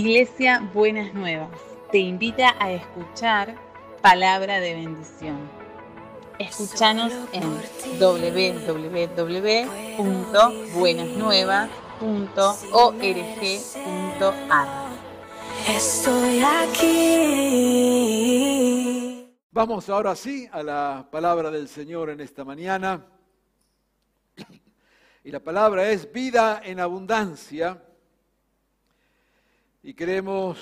Iglesia Buenas Nuevas te invita a escuchar palabra de bendición. Escúchanos en www.buenasnuevas.org.ar. Estoy aquí. Vamos ahora sí a la palabra del Señor en esta mañana. Y la palabra es vida en abundancia. Y queremos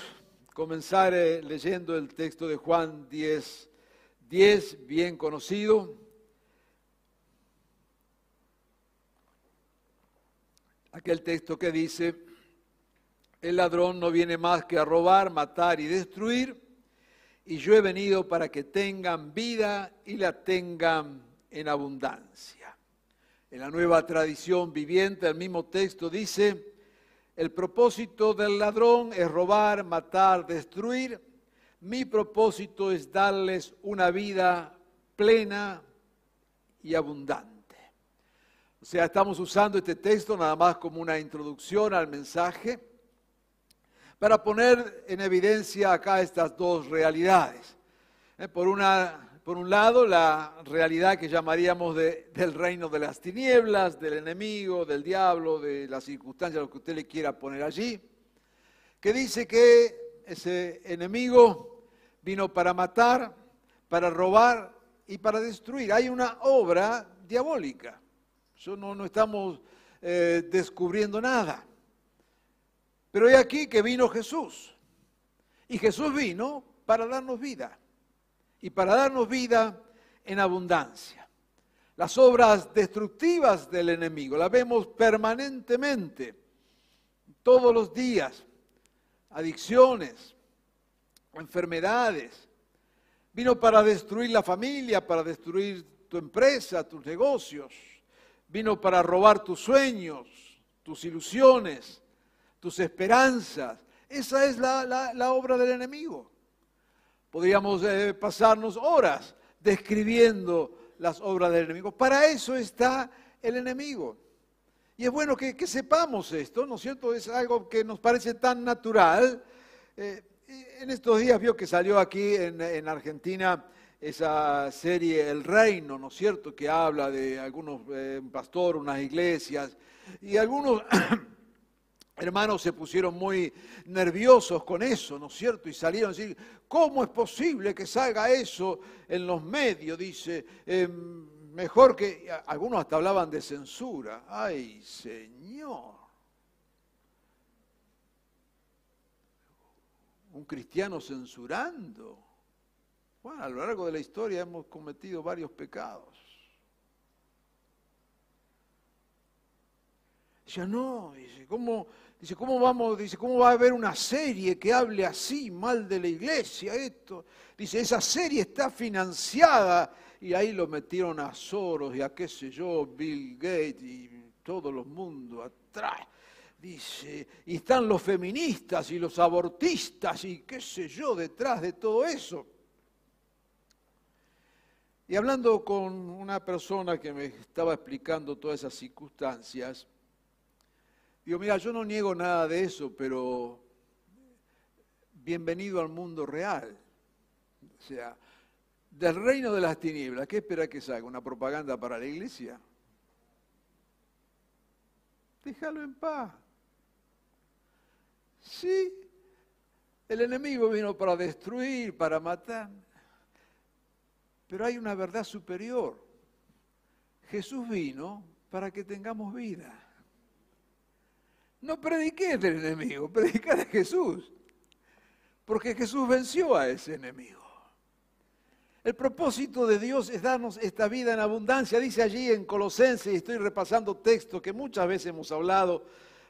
comenzar eh, leyendo el texto de Juan 10, 10, bien conocido. Aquel texto que dice, el ladrón no viene más que a robar, matar y destruir, y yo he venido para que tengan vida y la tengan en abundancia. En la nueva tradición viviente, el mismo texto dice, el propósito del ladrón es robar, matar, destruir. Mi propósito es darles una vida plena y abundante. O sea, estamos usando este texto nada más como una introducción al mensaje para poner en evidencia acá estas dos realidades. Eh, por una por un lado, la realidad que llamaríamos del reino de las tinieblas, del enemigo, del diablo, de las circunstancias, lo que usted le quiera poner allí, que dice que ese enemigo vino para matar, para robar y para destruir. Hay una obra diabólica. Eso no, no estamos eh, descubriendo nada. Pero he aquí que vino Jesús. Y Jesús vino para darnos vida y para darnos vida en abundancia. Las obras destructivas del enemigo las vemos permanentemente, todos los días. Adicciones, enfermedades. Vino para destruir la familia, para destruir tu empresa, tus negocios. Vino para robar tus sueños, tus ilusiones, tus esperanzas. Esa es la, la obra del enemigo. Podríamos eh, pasarnos horas describiendo las obras del enemigo. Para eso está el enemigo. Y es bueno que, sepamos esto, ¿no es cierto? Es algo que nos parece tan natural. Eh, en estos días vio que salió aquí en, Argentina esa serie El Reino, ¿no es cierto? Que habla de algunos eh, pastores, unas iglesias, y algunos hermanos se pusieron muy nerviosos con eso, ¿no es cierto? Y salieron a decir, ¿cómo es posible que salga eso en los medios? Dice, em, mejor que... Algunos hasta hablaban de censura. ¡Ay, Señor! Un cristiano censurando. Bueno, a lo largo de la historia hemos cometido varios pecados. Ya no, dice, ¿cómo? Dice, ¿cómo vamos? Dice, ¿cómo va a haber una serie que hable así mal de la iglesia? Esto. Dice, esa serie está financiada y ahí lo metieron a Soros y a qué sé yo, Bill Gates y todo el mundo atrás. Dice, y están los feministas y los abortistas y qué sé yo detrás de todo eso. Y hablando con una persona que me estaba explicando todas esas circunstancias, Digo, mira, yo no niego nada de eso, pero bienvenido al mundo real. O sea, del reino de las tinieblas, ¿qué espera que salga? ¿Una propaganda para la iglesia? Déjalo en paz. Sí, el enemigo vino para destruir, para matar, pero hay una verdad superior. Jesús vino para que tengamos vida. No prediqué del enemigo, prediqué de Jesús. Porque Jesús venció a ese enemigo. El propósito de Dios es darnos esta vida en abundancia. Dice allí en Colosenses, y estoy repasando textos que muchas veces hemos hablado,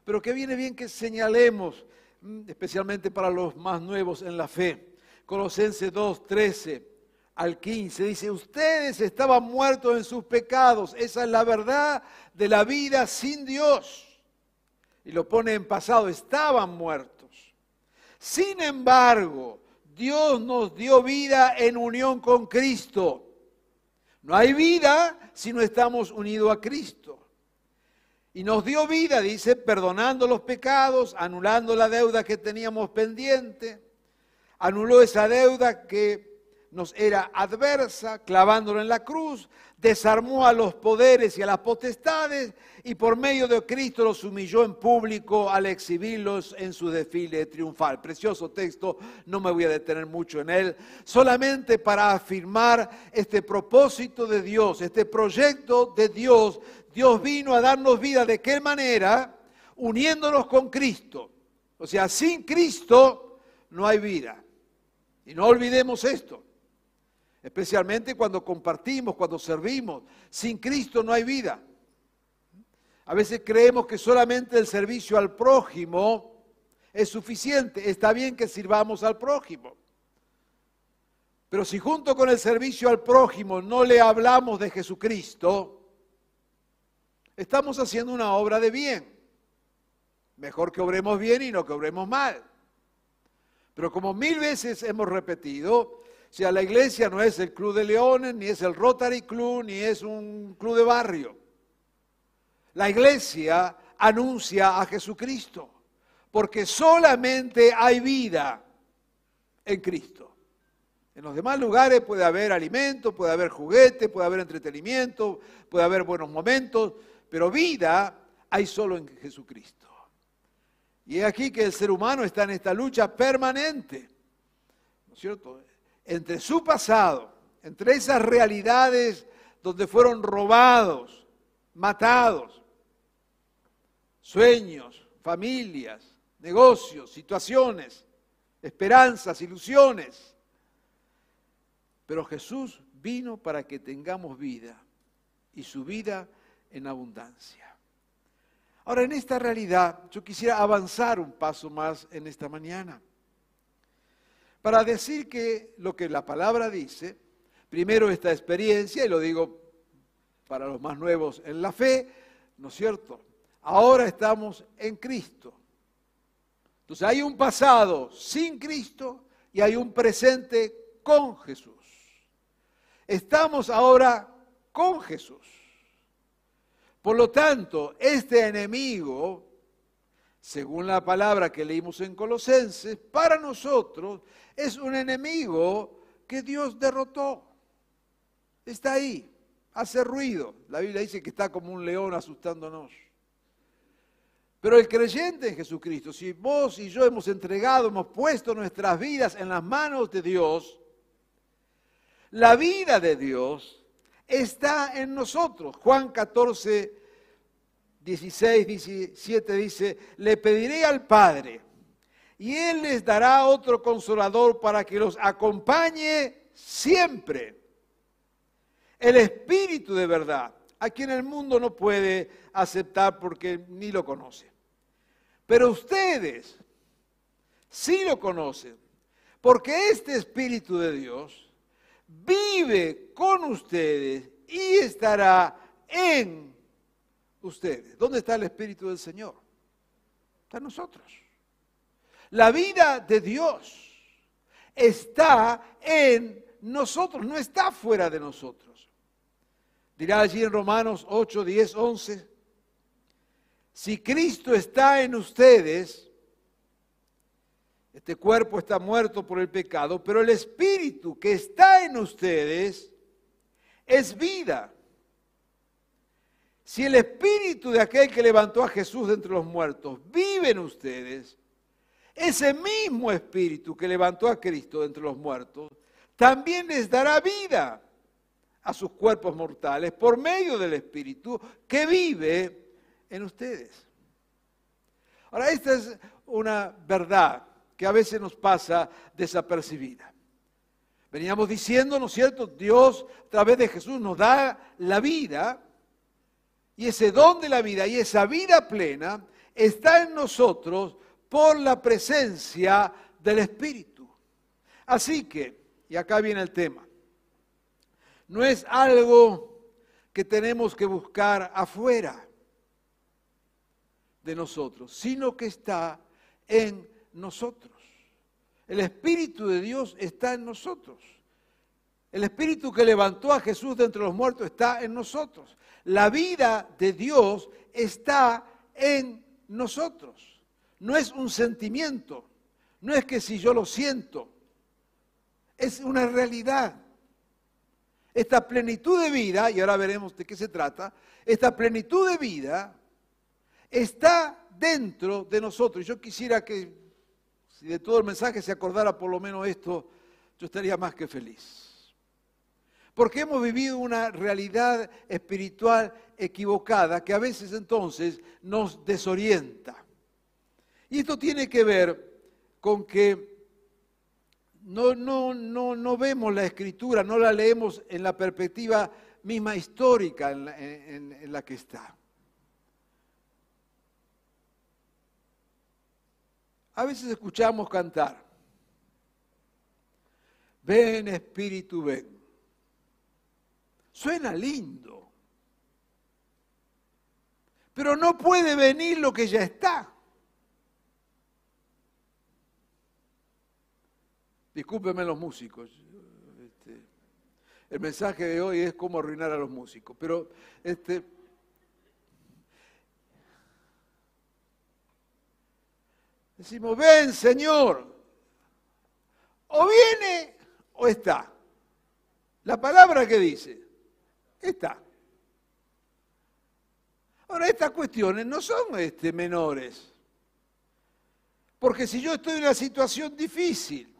pero que viene bien que señalemos, mm, especialmente para los más nuevos en la fe. Colosenses 2, 13 al 15 dice, ustedes estaban muertos en sus pecados. Esa es la verdad de la vida sin Dios y lo pone en pasado, estaban muertos. Sin embargo, Dios nos dio vida en unión con Cristo. No hay vida si no estamos unidos a Cristo. Y nos dio vida, dice, perdonando los pecados, anulando la deuda que teníamos pendiente, anuló esa deuda que nos era adversa, clavándolo en la cruz, desarmó a los poderes y a las potestades y por medio de Cristo los humilló en público al exhibirlos en su desfile triunfal. Precioso texto, no me voy a detener mucho en él, solamente para afirmar este propósito de Dios, este proyecto de Dios. Dios vino a darnos vida de qué manera? Uniéndonos con Cristo. O sea, sin Cristo no hay vida. Y no olvidemos esto especialmente cuando compartimos, cuando servimos. Sin Cristo no hay vida. A veces creemos que solamente el servicio al prójimo es suficiente. Está bien que sirvamos al prójimo. Pero si junto con el servicio al prójimo no le hablamos de Jesucristo, estamos haciendo una obra de bien. Mejor que obremos bien y no que obremos mal. Pero como mil veces hemos repetido, o sea, la iglesia no es el Club de Leones, ni es el Rotary Club, ni es un club de barrio. La iglesia anuncia a Jesucristo, porque solamente hay vida en Cristo. En los demás lugares puede haber alimento, puede haber juguete, puede haber entretenimiento, puede haber buenos momentos, pero vida hay solo en Jesucristo. Y es aquí que el ser humano está en esta lucha permanente, ¿no es cierto? Entre su pasado, entre esas realidades donde fueron robados, matados, sueños, familias, negocios, situaciones, esperanzas, ilusiones. Pero Jesús vino para que tengamos vida y su vida en abundancia. Ahora, en esta realidad, yo quisiera avanzar un paso más en esta mañana para decir que lo que la palabra dice, primero esta experiencia, y lo digo para los más nuevos en la fe, ¿no es cierto? Ahora estamos en Cristo. Entonces hay un pasado sin Cristo y hay un presente con Jesús. Estamos ahora con Jesús. Por lo tanto, este enemigo según la palabra que leímos en Colosenses, para nosotros es un enemigo que Dios derrotó. Está ahí, hace ruido. La Biblia dice que está como un león asustándonos. Pero el creyente en Jesucristo, si vos y yo hemos entregado, hemos puesto nuestras vidas en las manos de Dios, la vida de Dios está en nosotros. Juan 14, 16, 17 dice, le pediré al Padre y Él les dará otro consolador para que los acompañe siempre. El Espíritu de verdad, a quien el mundo no puede aceptar porque ni lo conoce. Pero ustedes sí lo conocen, porque este Espíritu de Dios vive con ustedes y estará en ustedes? ¿Dónde está el Espíritu del Señor? Está en nosotros. La vida de Dios está en nosotros, no está fuera de nosotros. Dirá allí en Romanos 8, 10, 11, si Cristo está en ustedes, este cuerpo está muerto por el pecado, pero el Espíritu que está en ustedes es vida. Si el espíritu de aquel que levantó a Jesús de entre los muertos vive en ustedes, ese mismo espíritu que levantó a Cristo entre los muertos, también les dará vida a sus cuerpos mortales por medio del espíritu que vive en ustedes. Ahora, esta es una verdad que a veces nos pasa desapercibida. Veníamos diciendo, ¿no es cierto? Dios a través de Jesús nos da la vida y ese don de la vida y esa vida plena está en nosotros por la presencia del Espíritu. Así que, y acá viene el tema, no es algo que tenemos que buscar afuera de nosotros, sino que está en nosotros. El Espíritu de Dios está en nosotros. El Espíritu que levantó a Jesús de entre los muertos está en nosotros. La vida de Dios está en nosotros. No es un sentimiento, no es que si yo lo siento, es una realidad. Esta plenitud de vida, y ahora veremos de qué se trata, esta plenitud de vida está dentro de nosotros. Yo quisiera que, si de todo el mensaje se acordara por lo menos esto, yo estaría más que feliz. Porque hemos vivido una realidad espiritual equivocada que a veces entonces nos desorienta. Y esto tiene que ver con que no, no, no, no vemos la escritura, no la leemos en la perspectiva misma histórica en la, en la que está. A veces escuchamos cantar, ven Espíritu, ven. Suena lindo, pero no puede venir lo que ya está. Discúlpenme los músicos. Este, el mensaje de hoy es cómo arruinar a los músicos. Pero este, decimos, ven Señor, o viene o está. La palabra que dice, está. Ahora, estas cuestiones no son este, menores. Porque si yo estoy en una situación difícil,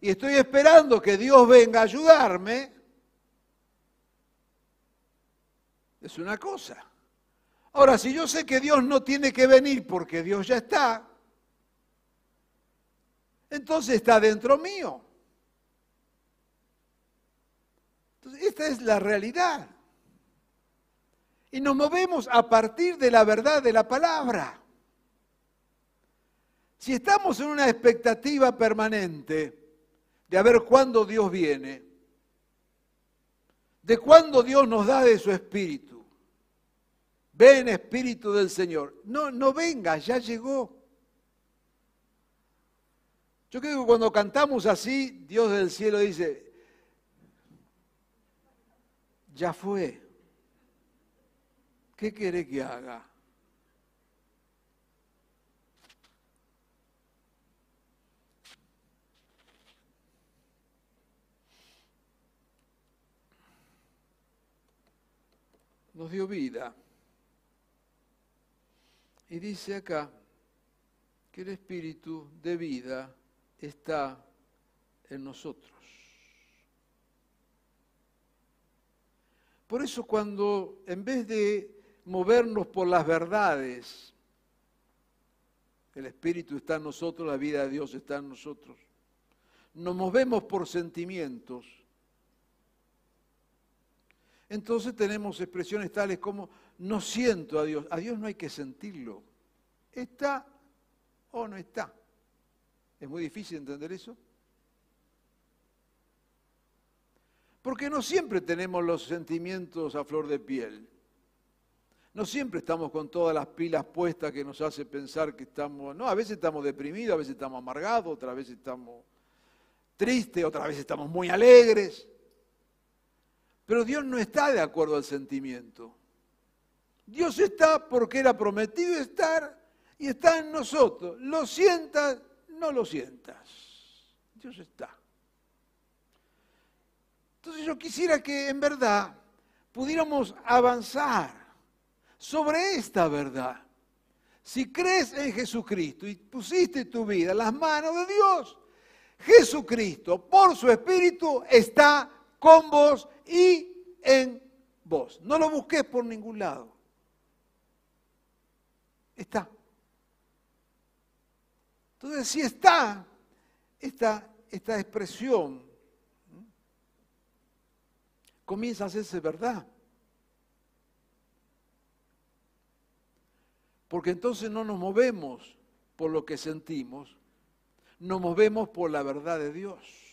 y estoy esperando que Dios venga a ayudarme, es una cosa. Ahora, si yo sé que Dios no tiene que venir porque Dios ya está, entonces está dentro mío. Entonces, esta es la realidad. Y nos movemos a partir de la verdad de la palabra. Si estamos en una expectativa permanente, de a ver cuándo Dios viene, de cuándo Dios nos da de su espíritu. Ven espíritu del Señor. No, no venga, ya llegó. Yo creo que cuando cantamos así, Dios del cielo dice, ya fue. ¿Qué quiere que haga? Nos dio vida. Y dice acá que el espíritu de vida está en nosotros. Por eso cuando en vez de movernos por las verdades, el Espíritu está en nosotros, la vida de Dios está en nosotros, nos movemos por sentimientos, entonces tenemos expresiones tales como no siento a Dios. A Dios no hay que sentirlo. ¿Está o no está? ¿Es muy difícil entender eso? Porque no siempre tenemos los sentimientos a flor de piel. No siempre estamos con todas las pilas puestas que nos hace pensar que estamos... No, a veces estamos deprimidos, a veces estamos amargados, otras veces estamos tristes, otras veces estamos muy alegres. Pero Dios no está de acuerdo al sentimiento. Dios está porque era prometido estar y está en nosotros. Lo sientas, no lo sientas. Dios está. Entonces yo quisiera que en verdad pudiéramos avanzar sobre esta verdad. Si crees en Jesucristo y pusiste tu vida en las manos de Dios, Jesucristo por su Espíritu está con vos y en vos. No lo busques por ningún lado. Está. Entonces, si está esta, esta expresión, comienza a hacerse verdad. Porque entonces no nos movemos por lo que sentimos, nos movemos por la verdad de Dios.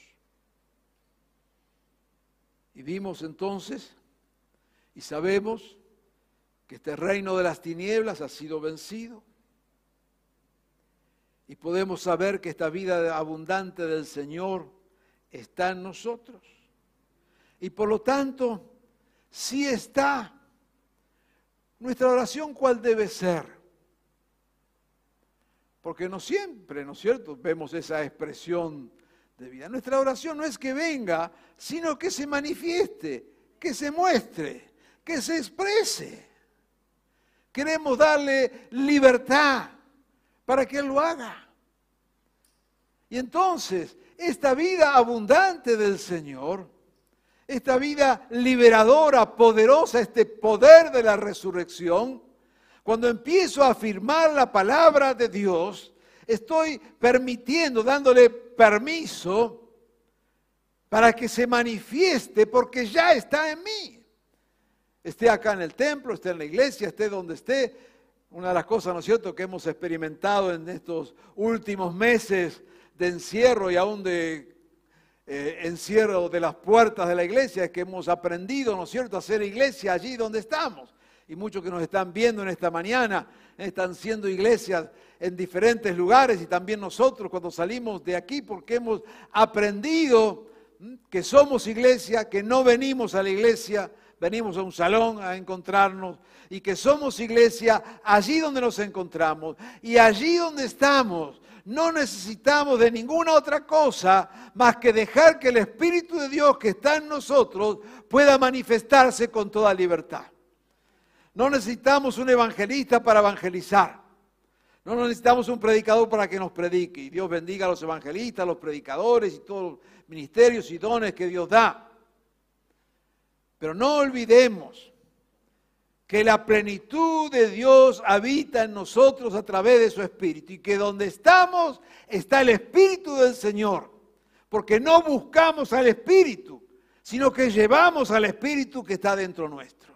Y vimos entonces y sabemos que este reino de las tinieblas ha sido vencido. Y podemos saber que esta vida abundante del Señor está en nosotros. Y por lo tanto, sí está nuestra oración cuál debe ser. Porque no siempre, ¿no es cierto?, vemos esa expresión de. Nuestra oración no es que venga, sino que se manifieste, que se muestre, que se exprese. Queremos darle libertad para que Él lo haga. Y entonces, esta vida abundante del Señor, esta vida liberadora, poderosa, este poder de la resurrección, cuando empiezo a afirmar la palabra de Dios, estoy permitiendo, dándole permiso para que se manifieste porque ya está en mí. Esté acá en el templo, esté en la iglesia, esté donde esté. Una de las cosas, ¿no es cierto?, que hemos experimentado en estos últimos meses de encierro y aún de eh, encierro de las puertas de la iglesia es que hemos aprendido, ¿no es cierto?, a hacer iglesia allí donde estamos. Y muchos que nos están viendo en esta mañana están siendo iglesias en diferentes lugares y también nosotros cuando salimos de aquí porque hemos aprendido que somos iglesia, que no venimos a la iglesia, venimos a un salón a encontrarnos y que somos iglesia allí donde nos encontramos y allí donde estamos. No necesitamos de ninguna otra cosa más que dejar que el Espíritu de Dios que está en nosotros pueda manifestarse con toda libertad. No necesitamos un evangelista para evangelizar. No necesitamos un predicador para que nos predique. Y Dios bendiga a los evangelistas, a los predicadores y todos los ministerios y dones que Dios da. Pero no olvidemos que la plenitud de Dios habita en nosotros a través de su Espíritu y que donde estamos está el Espíritu del Señor. Porque no buscamos al Espíritu, sino que llevamos al Espíritu que está dentro nuestro.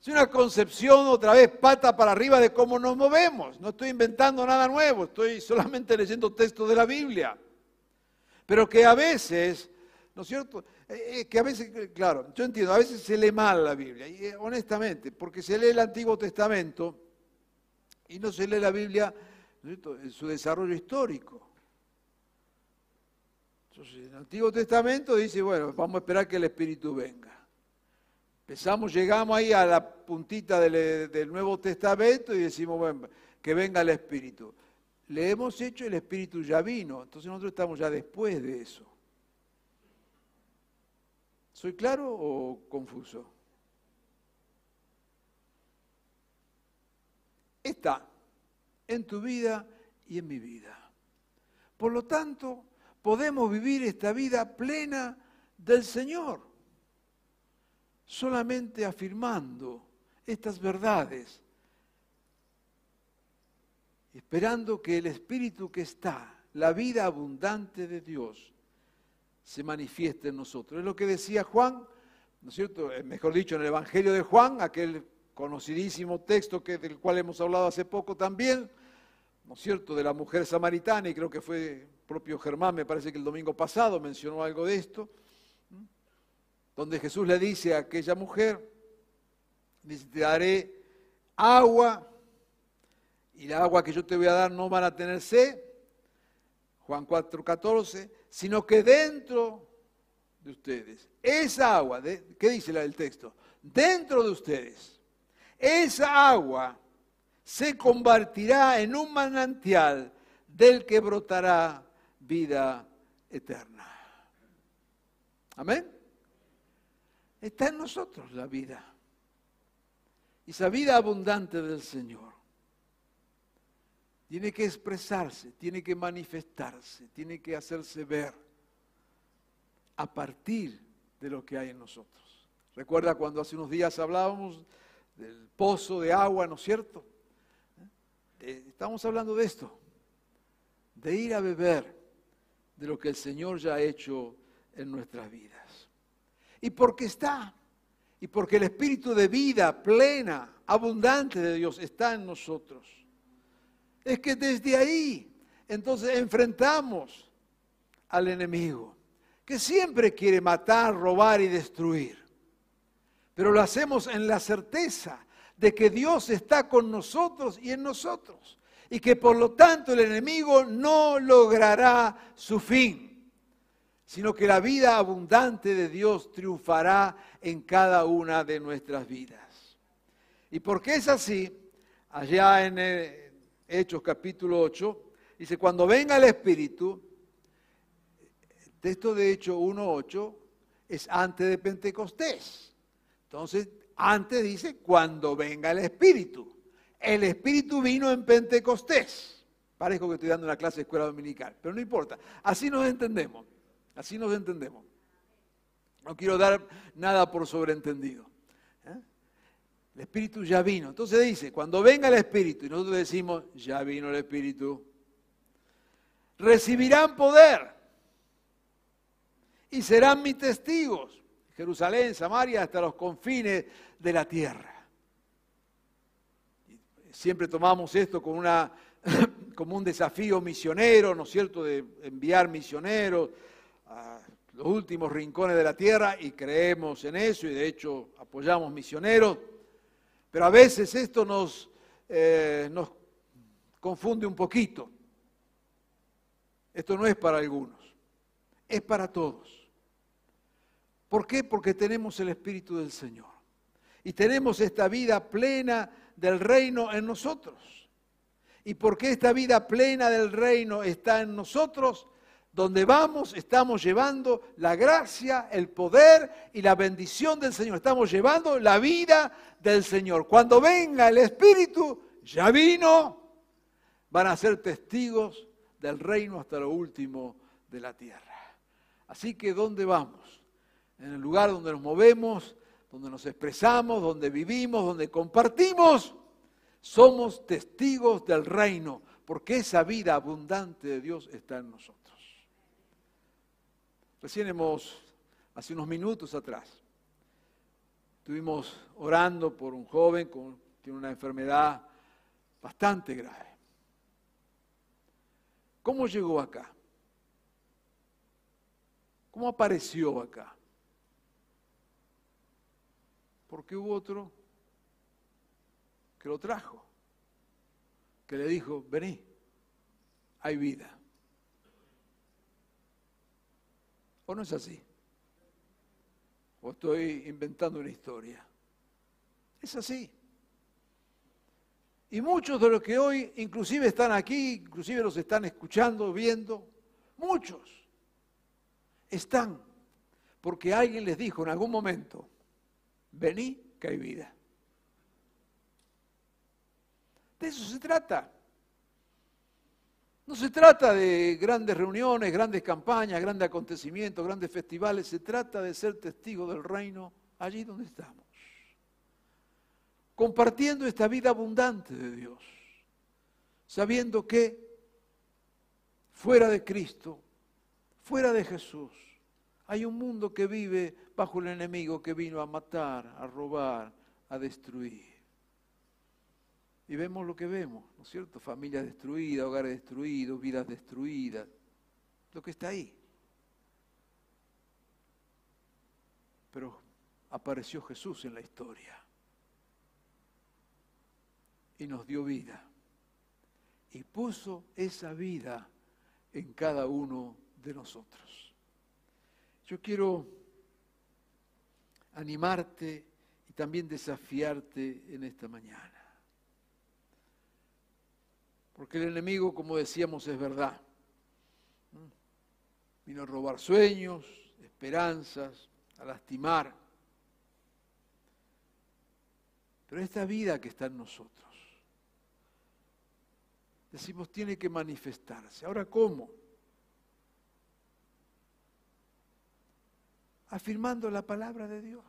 Es una concepción otra vez pata para arriba de cómo nos movemos. No estoy inventando nada nuevo, estoy solamente leyendo textos de la Biblia. Pero que a veces, ¿no es cierto? Eh, eh, que a veces, claro, yo entiendo, a veces se lee mal la Biblia, y eh, honestamente, porque se lee el Antiguo Testamento y no se lee la Biblia en su desarrollo histórico. Entonces, el Antiguo Testamento dice, bueno, vamos a esperar que el Espíritu venga. Empezamos, llegamos ahí a la puntita del, Nuevo Testamento y decimos, bueno, que venga el Espíritu. Le hemos hecho, el Espíritu ya vino, entonces nosotros estamos ya después de eso. ¿Soy claro o confuso? Está en tu vida y en mi vida. Por lo tanto, podemos vivir esta vida plena del Señor solamente afirmando estas verdades, esperando que el Espíritu que está, la vida abundante de Dios, se manifieste en nosotros. Es lo que decía Juan, ¿no es cierto? Eh, mejor dicho, en el Evangelio de Juan, aquel conocidísimo texto que, del cual hemos hablado hace poco también, ¿no es cierto?, de la mujer samaritana, y creo que fue propio Germán, me parece que el domingo pasado mencionó algo de esto donde Jesús le dice a aquella mujer, dice, te daré agua y la agua que yo te voy a dar no van a tener sed, Juan 4:14, sino que dentro de ustedes, esa agua, ¿qué dice el texto? Dentro de ustedes, esa agua se convertirá en un manantial del que brotará vida eterna. Amén. Está en nosotros la vida. Esa vida abundante del Señor. Tiene que expresarse, tiene que manifestarse, tiene que hacerse ver a partir de lo que hay en nosotros. Recuerda cuando hace unos días hablábamos del pozo de agua, ¿no es cierto? Eh, estamos hablando de esto, de ir a beber de lo que el Señor ya ha hecho en nuestras vidas. Y porque está, y porque el espíritu de vida plena, abundante de Dios está en nosotros. Es que desde ahí, entonces enfrentamos al enemigo, que siempre quiere matar, robar y destruir. Pero lo hacemos en la certeza de que Dios está con nosotros y en nosotros. Y que por lo tanto el enemigo no logrará su fin sino que la vida abundante de Dios triunfará en cada una de nuestras vidas. ¿Y por qué es así? Allá en eh, Hechos capítulo 8, dice, cuando venga el Espíritu, texto de Hechos 1.8 es antes de Pentecostés. Entonces, antes dice, cuando venga el Espíritu. El Espíritu vino en Pentecostés. Parezco que estoy dando una clase de escuela dominical, pero no importa. Así nos entendemos. Así nos entendemos. No quiero dar nada por sobreentendido. ¿eh? El Espíritu ya vino. Entonces dice, cuando venga el Espíritu, y nosotros decimos, ya vino el Espíritu, recibirán poder y serán mis testigos. Jerusalén, Samaria, hasta los confines de la tierra. Siempre tomamos esto como, una, como un desafío misionero, ¿no es cierto?, de enviar misioneros los últimos rincones de la tierra y creemos en eso y de hecho apoyamos misioneros. Pero a veces esto nos, eh, nos confunde un poquito. Esto no es para algunos, es para todos. ¿Por qué? Porque tenemos el Espíritu del Señor. Y tenemos esta vida plena del reino en nosotros. ¿Y por qué esta vida plena del reino está en nosotros? Donde vamos estamos llevando la gracia, el poder y la bendición del Señor. Estamos llevando la vida del Señor. Cuando venga el Espíritu, ya vino, van a ser testigos del reino hasta lo último de la tierra. Así que ¿dónde vamos? en el lugar donde nos movemos, donde nos expresamos, donde vivimos, donde compartimos, somos testigos del reino, porque esa vida abundante de Dios está en nosotros. Recién hemos, hace unos minutos atrás, estuvimos orando por un joven que tiene una enfermedad bastante grave. ¿Cómo llegó acá? ¿Cómo apareció acá? porque hubo otro que lo trajo, que le dijo, vení, hay vida. ¿O no es así? ¿O estoy inventando una historia? Es así. Y muchos de los que hoy inclusive están aquí, inclusive los están escuchando, viendo, muchos están porque alguien les dijo en algún momento, Vení, que hay vida. De eso se trata. No se trata de grandes reuniones, grandes campañas, grandes acontecimientos, grandes festivales. Se trata de ser testigo del reino allí donde estamos. Compartiendo esta vida abundante de Dios. Sabiendo que fuera de Cristo, fuera de Jesús, hay un mundo que vive bajo el enemigo que vino a matar, a robar, a destruir. Y vemos lo que vemos, ¿no es cierto? Familias destruidas, hogares destruidos, vidas destruidas. Lo que está ahí. Pero apareció Jesús en la historia. Y nos dio vida. Y puso esa vida en cada uno de nosotros. Yo quiero animarte y también desafiarte en esta mañana. Porque el enemigo, como decíamos, es verdad. Vino a robar sueños, esperanzas, a lastimar. Pero esta vida que está en nosotros, decimos, tiene que manifestarse. Ahora, ¿cómo? afirmando la palabra de Dios.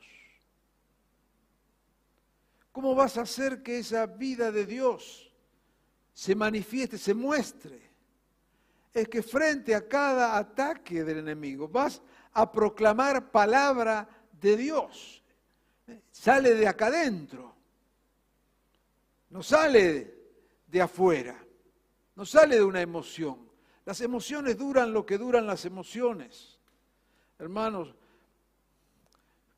¿Cómo vas a hacer que esa vida de Dios se manifieste, se muestre? Es que frente a cada ataque del enemigo vas a proclamar palabra de Dios. Sale de acá adentro, no sale de afuera, no sale de una emoción. Las emociones duran lo que duran las emociones. Hermanos,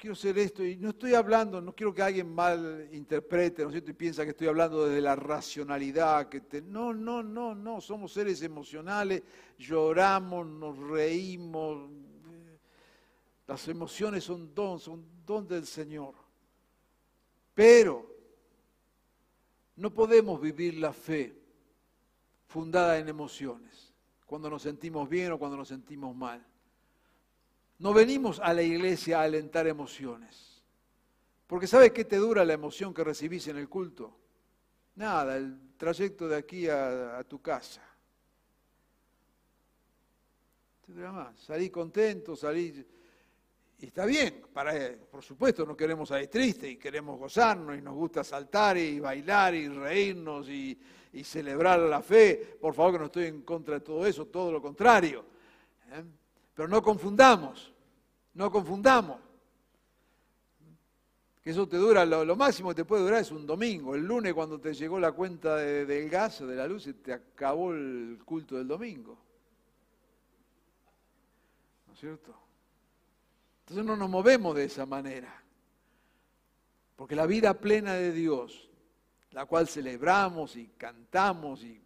quiero ser esto, y no estoy hablando, no quiero que alguien mal interprete, ¿no es cierto? Y piensa que estoy hablando desde la racionalidad, que no, no, no, no, somos seres emocionales, lloramos, nos reímos, las emociones son don, son don del Señor. Pero No podemos vivir la fe fundada en emociones, cuando nos sentimos bien o cuando nos sentimos mal. No venimos a la iglesia a alentar emociones. Porque ¿sabes qué te dura la emoción que recibís en el culto? Nada, el trayecto de aquí a, tu casa. Te. Salí contento, salí... Y está bien, para, por supuesto no queremos salir tristes y queremos gozarnos y nos gusta saltar y bailar y reírnos y, y celebrar la fe. Por favor que no estoy en contra de todo eso, todo lo contrario. ¿eh? Pero no confundamos, no confundamos. Que eso te dura, lo, máximo que te puede durar es un domingo. El lunes cuando te llegó la cuenta del gas o de la luz, te acabó el culto del domingo. ¿No es cierto? Entonces no nos movemos de esa manera. Porque la vida plena de Dios, la cual celebramos y cantamos y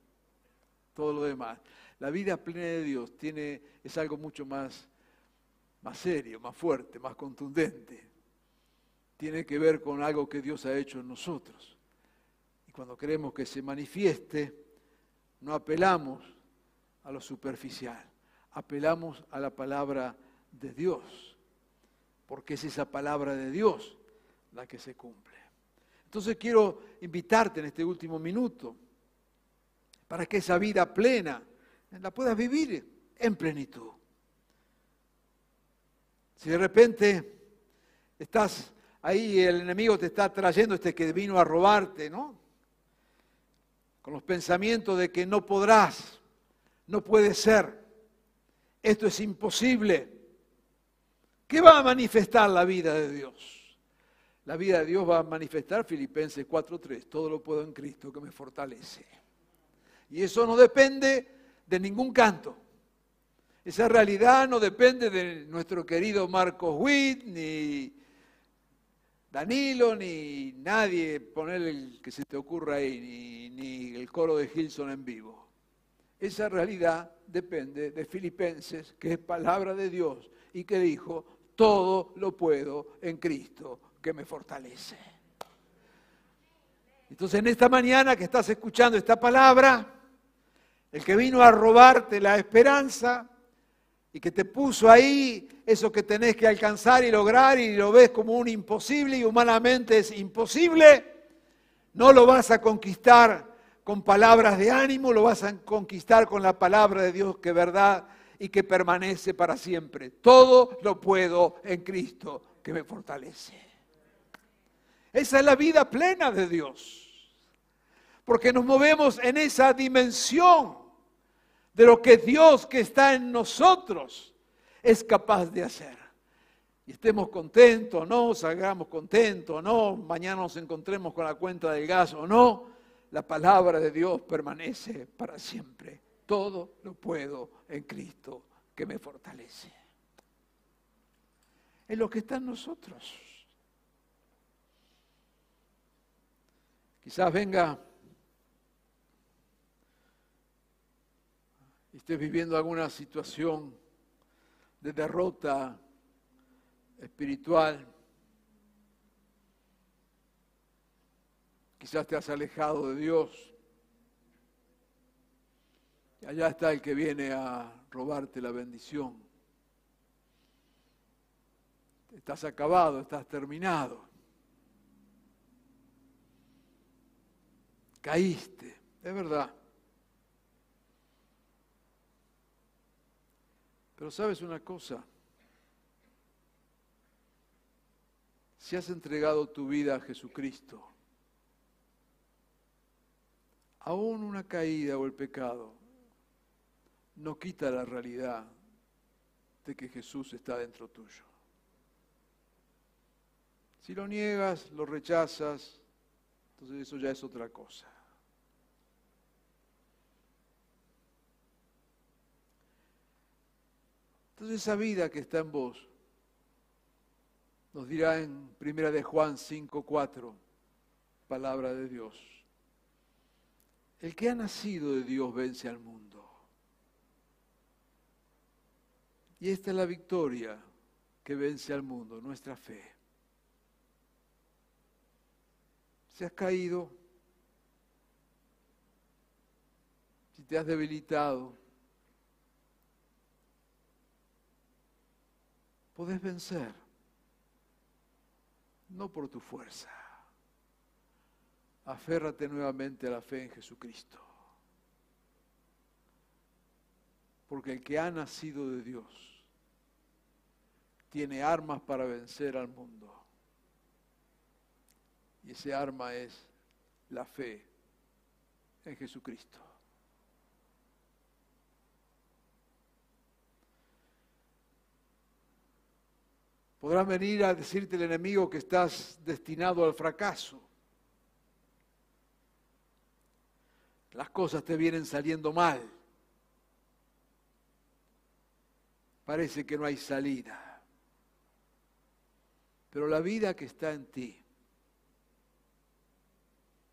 todo lo demás, la vida plena de Dios tiene, es algo mucho más, más serio, más fuerte, más contundente. Tiene que ver con algo que Dios ha hecho en nosotros. Y cuando queremos que se manifieste, no apelamos a lo superficial, apelamos a la palabra de Dios, porque es esa palabra de Dios la que se cumple. Entonces quiero invitarte en este último minuto para que esa vida plena la puedas vivir en plenitud. Si de repente estás ahí, el enemigo te está trayendo este que vino a robarte, ¿no? Con los pensamientos de que no podrás, no puede ser, esto es imposible. ¿Qué va a manifestar la vida de Dios? La vida de Dios va a manifestar Filipenses 4.3, todo lo puedo en Cristo que me fortalece. Y eso no depende de ningún canto. Esa realidad no depende de nuestro querido Marcos Witt, ni Danilo, ni nadie, poner el que se te ocurra ahí, ni, ni el coro de Gilson en vivo. Esa realidad depende de Filipenses, que es palabra de Dios y que dijo, todo lo puedo en Cristo que me fortalece. Entonces en esta mañana que estás escuchando esta palabra, el que vino a robarte la esperanza y que te puso ahí eso que tenés que alcanzar y lograr y lo ves como un imposible y humanamente es imposible, no lo vas a conquistar con palabras de ánimo, lo vas a conquistar con la palabra de Dios que es verdad y que permanece para siempre. Todo lo puedo en Cristo que me fortalece. Esa es la vida plena de Dios. Porque nos movemos en esa dimensión de lo que Dios que está en nosotros es capaz de hacer. Y estemos contentos o no, salgamos contentos o no, mañana nos encontremos con la cuenta del gas o no, la palabra de Dios permanece para siempre. Todo lo puedo en Cristo que me fortalece. Es lo que está en nosotros. Quizás venga y estés viviendo alguna situación de derrota espiritual, quizás te has alejado de Dios, y allá está el que viene a robarte la bendición. Estás acabado, estás terminado. Caíste, es verdad. Pero sabes una cosa, si has entregado tu vida a Jesucristo, aún una caída o el pecado no quita la realidad de que Jesús está dentro tuyo. Si lo niegas, lo rechazas, entonces eso ya es otra cosa. Entonces esa vida que está en vos, nos dirá en Primera de Juan 5:4, palabra de Dios. El que ha nacido de Dios vence al mundo. Y esta es la victoria que vence al mundo, nuestra fe. Si has caído, te has debilitado, podés vencer, no por tu fuerza. Aférrate nuevamente a la fe en Jesucristo. Porque el que ha nacido de Dios tiene armas para vencer al mundo. Y ese arma es la fe en Jesucristo. Podrá venir a decirte el enemigo que estás destinado al fracaso. Las cosas te vienen saliendo mal. Parece que no hay salida. Pero la vida que está en ti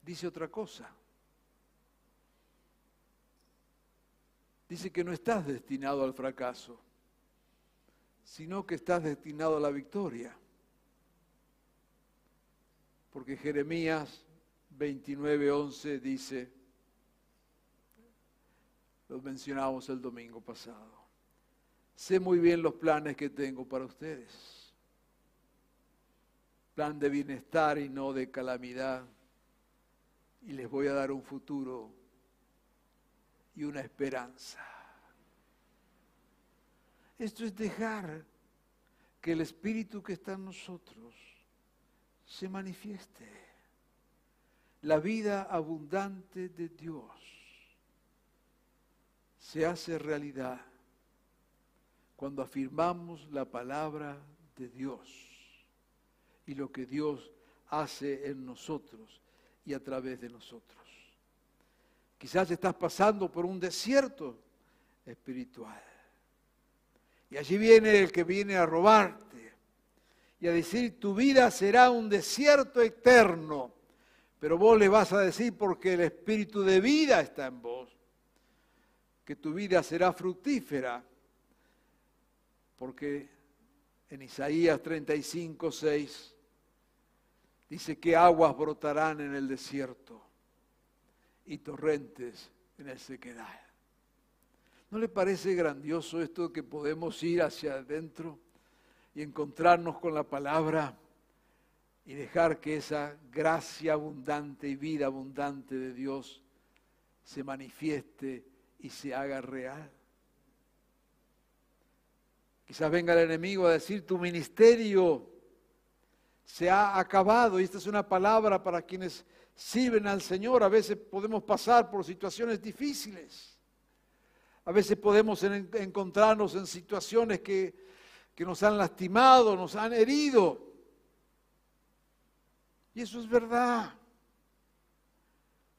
dice otra cosa. Dice que no estás destinado al fracaso, sino que estás destinado a la victoria. Porque Jeremías 29:11 dice, lo mencionamos el domingo pasado, sé muy bien los planes que tengo para ustedes. Plan de bienestar y no de calamidad. Y les voy a dar un futuro y una esperanza. Esto es dejar que el Espíritu que está en nosotros se manifieste. La vida abundante de Dios se hace realidad cuando afirmamos la palabra de Dios y lo que Dios hace en nosotros y a través de nosotros. Quizás estás pasando por un desierto espiritual. Y allí viene el que viene a robarte y a decir, tu vida será un desierto eterno. Pero vos le vas a decir, porque el espíritu de vida está en vos, que tu vida será fructífera. Porque en Isaías 35, 6 dice que aguas brotarán en el desierto y torrentes en el sequedal. ¿No le parece grandioso esto que podemos ir hacia adentro y encontrarnos con la palabra y dejar que esa gracia abundante y vida abundante de Dios se manifieste y se haga real? Quizás venga el enemigo a decir, tu ministerio se ha acabado. Y esta es una palabra para quienes sirven al Señor. A veces podemos pasar por situaciones difíciles. A veces podemos encontrarnos en situaciones que, que nos han lastimado, nos han herido. Y eso es verdad.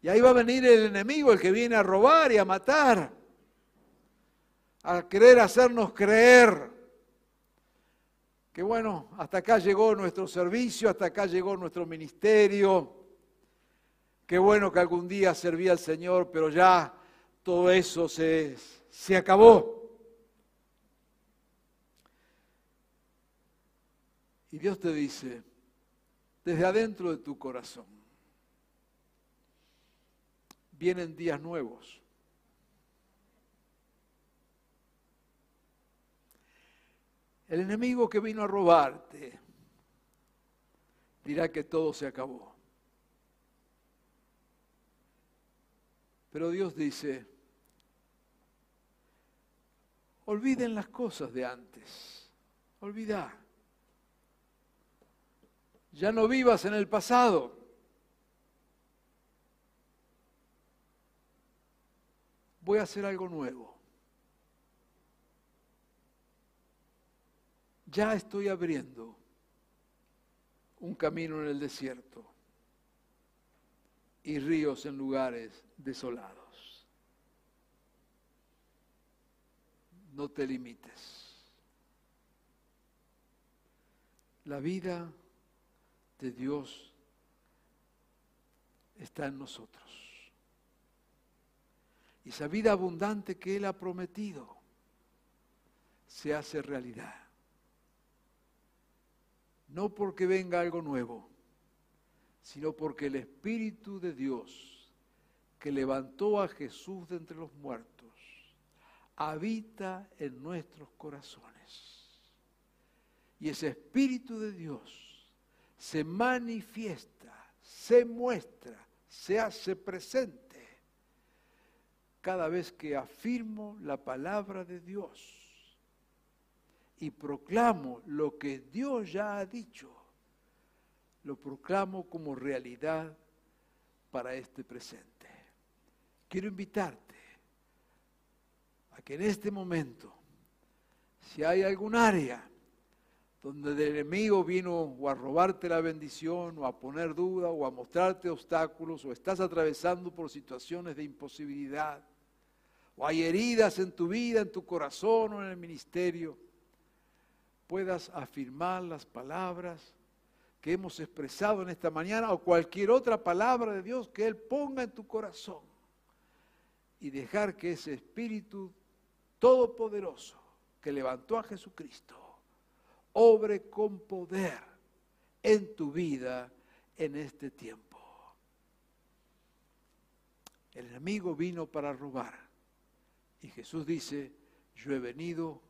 Y ahí va a venir el enemigo, el que viene a robar y a matar, a querer hacernos creer que bueno, hasta acá llegó nuestro servicio, hasta acá llegó nuestro ministerio. Qué bueno que algún día servía al Señor, pero ya todo eso se, se acabó. Y Dios te dice, desde adentro de tu corazón, vienen días nuevos. El enemigo que vino a robarte dirá que todo se acabó. Pero Dios dice, olviden las cosas de antes, olvida. Ya no vivas en el pasado. Voy a hacer algo nuevo. ya estoy abriendo un camino en el desierto y ríos en lugares desolados. No te limites. La vida de Dios está en nosotros. Y esa vida abundante que Él ha prometido se hace realidad no porque venga algo nuevo, sino porque el Espíritu de Dios que levantó a Jesús de entre los muertos, habita en nuestros corazones. Y ese Espíritu de Dios se manifiesta, se muestra, se hace presente cada vez que afirmo la palabra de Dios y proclamo lo que Dios ya ha dicho, lo proclamo como realidad para este presente. Quiero invitarte a que en este momento, si hay algún área donde el enemigo vino o a robarte la bendición, o a poner duda, o a mostrarte obstáculos, o estás atravesando por situaciones de imposibilidad, o hay heridas en tu vida, en tu corazón o en el ministerio, puedas afirmar las palabras que hemos expresado en esta mañana o cualquier otra palabra de Dios que Él ponga en tu corazón y dejar que ese Espíritu Todopoderoso que levantó a Jesucristo obre con poder en tu vida en este tiempo. El enemigo vino para robar y Jesús dice, yo he venido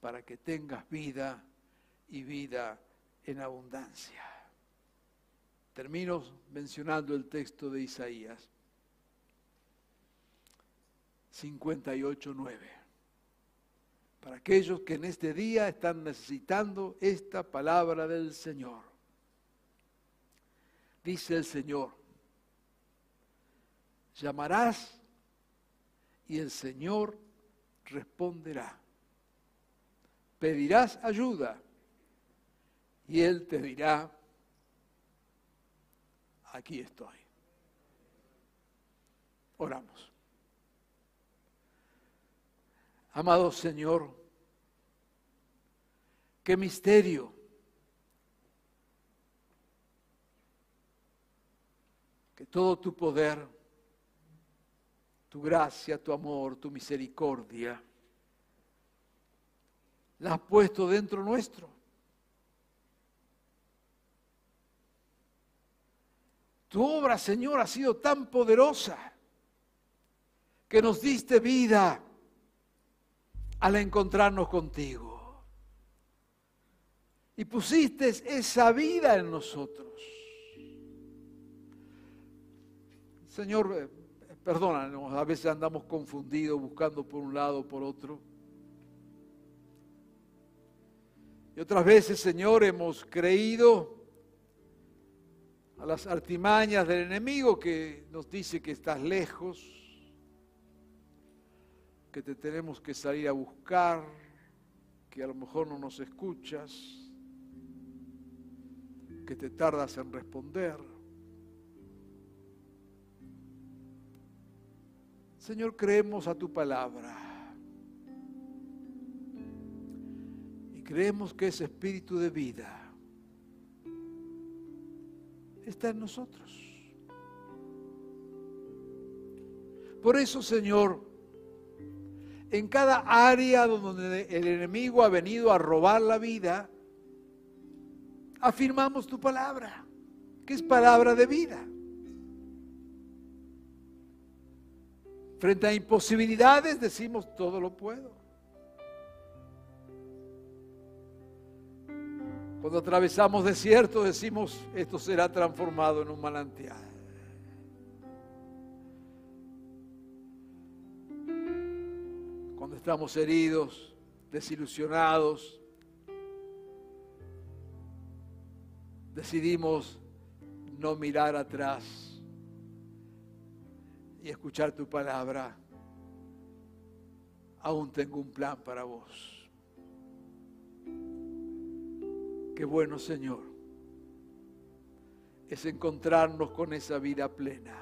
para que tengas vida y vida en abundancia. Termino mencionando el texto de Isaías 58.9. Para aquellos que en este día están necesitando esta palabra del Señor. Dice el Señor, llamarás y el Señor responderá. Pedirás ayuda y Él te dirá, aquí estoy. Oramos. Amado Señor, qué misterio. Que todo tu poder tu gracia, tu amor, tu misericordia, la has puesto dentro nuestro. Tu obra, Señor, ha sido tan poderosa que nos diste vida al encontrarnos contigo. Y pusiste esa vida en nosotros. Señor, Perdónanos, a veces andamos confundidos buscando por un lado o por otro. Y otras veces, Señor, hemos creído a las artimañas del enemigo que nos dice que estás lejos, que te tenemos que salir a buscar, que a lo mejor no nos escuchas, que te tardas en responder. Señor, creemos a tu palabra. Y creemos que ese espíritu de vida está en nosotros. Por eso, Señor, en cada área donde el enemigo ha venido a robar la vida, afirmamos tu palabra, que es palabra de vida. Frente a imposibilidades decimos, todo lo puedo. Cuando atravesamos desiertos decimos, esto será transformado en un manantial. Estamos heridos, desilusionados, decidimos no mirar atrás y escuchar tu palabra, aún tengo un plan para vos. Qué bueno, Señor, es encontrarnos con esa vida plena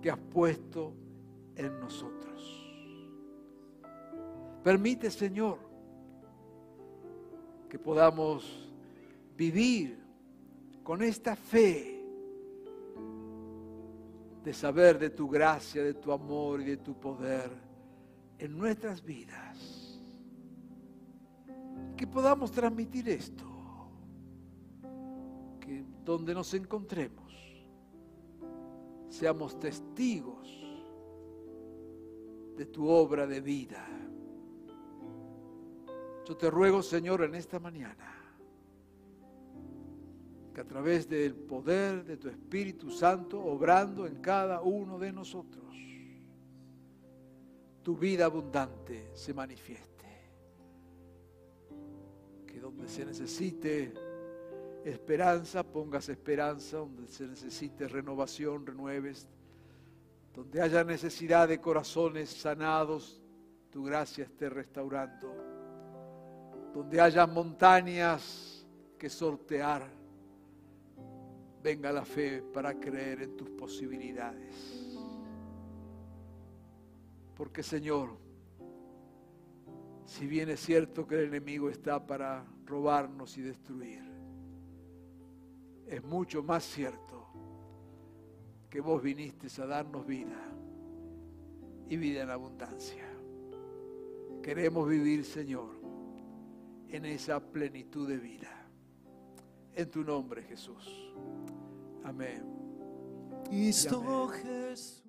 que has puesto en nosotros. Permite, Señor, que podamos vivir con esta fe de saber de tu gracia, de tu amor y de tu poder en nuestras vidas. Que podamos transmitir esto, que donde nos encontremos, seamos testigos de tu obra de vida. Yo te ruego, Señor, en esta mañana, que a través del poder de tu Espíritu Santo, obrando en cada uno de nosotros, tu vida abundante se manifieste. Que donde se necesite esperanza, pongas esperanza, donde se necesite renovación, renueves, donde haya necesidad de corazones sanados, tu gracia esté restaurando, donde haya montañas que sortear, venga la fe para creer en tus posibilidades. Porque Señor, si bien es cierto que el enemigo está para robarnos y destruir, es mucho más cierto que vos viniste a darnos vida y vida en abundancia. Queremos vivir, Señor, en esa plenitud de vida. En tu nombre, Jesús. Amén. Cristo Jesús.